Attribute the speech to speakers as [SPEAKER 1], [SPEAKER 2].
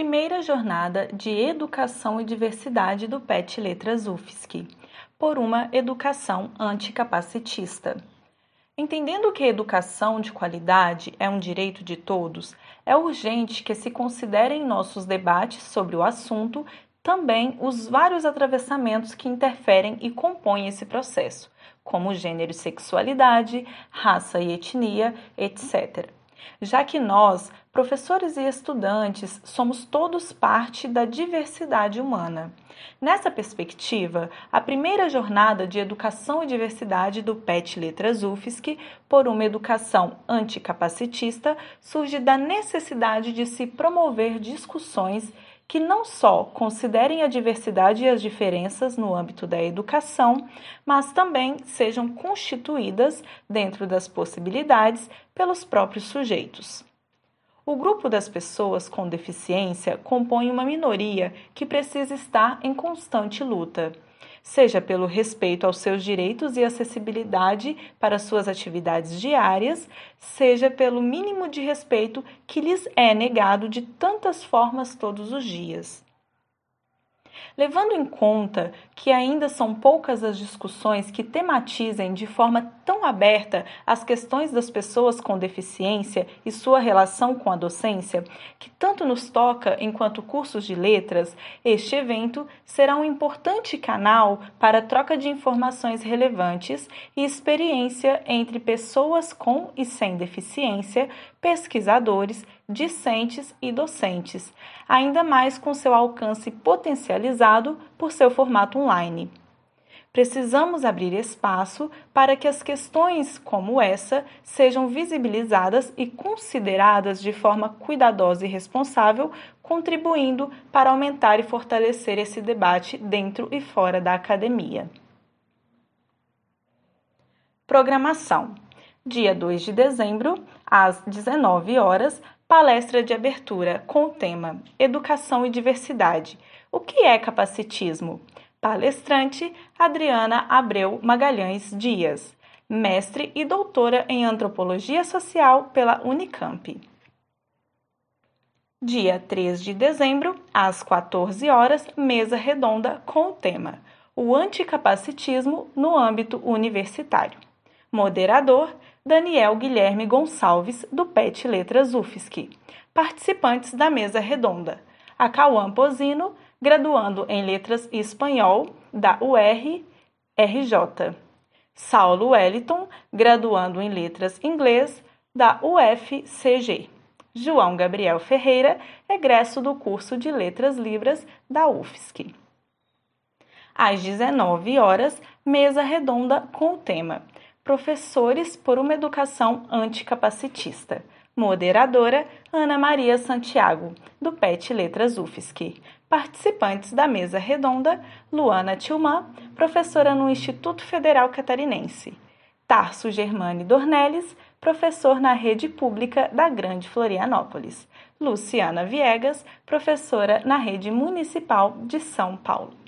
[SPEAKER 1] primeira jornada de Educação e Diversidade do PET Letras UFSC, por uma educação anticapacitista. Entendendo que a educação de qualidade é um direito de todos, é urgente que se considerem em nossos debates sobre o assunto também os vários atravessamentos que interferem e compõem esse processo, como gênero e sexualidade, raça e etnia, etc já que nós, professores e estudantes, somos todos parte da diversidade humana. Nessa perspectiva, a primeira jornada de Educação e Diversidade do PET Letras UFSC, por uma educação anticapacitista, surge da necessidade de se promover discussões que não só considerem a diversidade e as diferenças no âmbito da educação, mas também sejam constituídas, dentro das possibilidades, pelos próprios sujeitos. O grupo das pessoas com deficiência compõe uma minoria que precisa estar em constante luta seja pelo respeito aos seus direitos e acessibilidade para suas atividades diárias, seja pelo mínimo de respeito que lhes é negado de tantas formas todos os dias. Levando em conta que ainda são poucas as discussões que tematizem de forma tão aberta as questões das pessoas com deficiência e sua relação com a docência, que tanto nos toca enquanto cursos de letras, este evento será um importante canal para a troca de informações relevantes e experiência entre pessoas com e sem deficiência, pesquisadores, discentes e docentes, ainda mais com seu alcance potencializado por seu formato online. Precisamos abrir espaço para que as questões como essa sejam visibilizadas e consideradas de forma cuidadosa e responsável, contribuindo para aumentar e fortalecer esse debate dentro e fora da academia. Programação: dia 2 de dezembro, às 19 horas, palestra de abertura com o tema Educação e Diversidade. O que é capacitismo? Palestrante Adriana Abreu Magalhães Dias, mestre e doutora em Antropologia Social pela Unicamp. Dia 3 de dezembro, às 14 horas, mesa redonda com o tema O anticapacitismo no âmbito universitário. Moderador Daniel Guilherme Gonçalves, do PET Letras UFSC. Participantes da mesa redonda: Acauã Pozino, graduando em Letras e Espanhol, da UR-RJ. Saulo Wellington, graduando em Letras Inglês, da UFCG. João Gabriel Ferreira, egresso do curso de Letras Libras da UFSC. Às 19 horas, mesa redonda com o tema Professores por uma Educação Anticapacitista. Moderadora Ana Maria Santiago, do PET Letras UFSC. Participantes da mesa redonda: Luana Tilman, professora no Instituto Federal Catarinense. Tarso Germani Dornelles, professor na rede pública da Grande Florianópolis. Luciana Viegas, professora na rede municipal de São Paulo.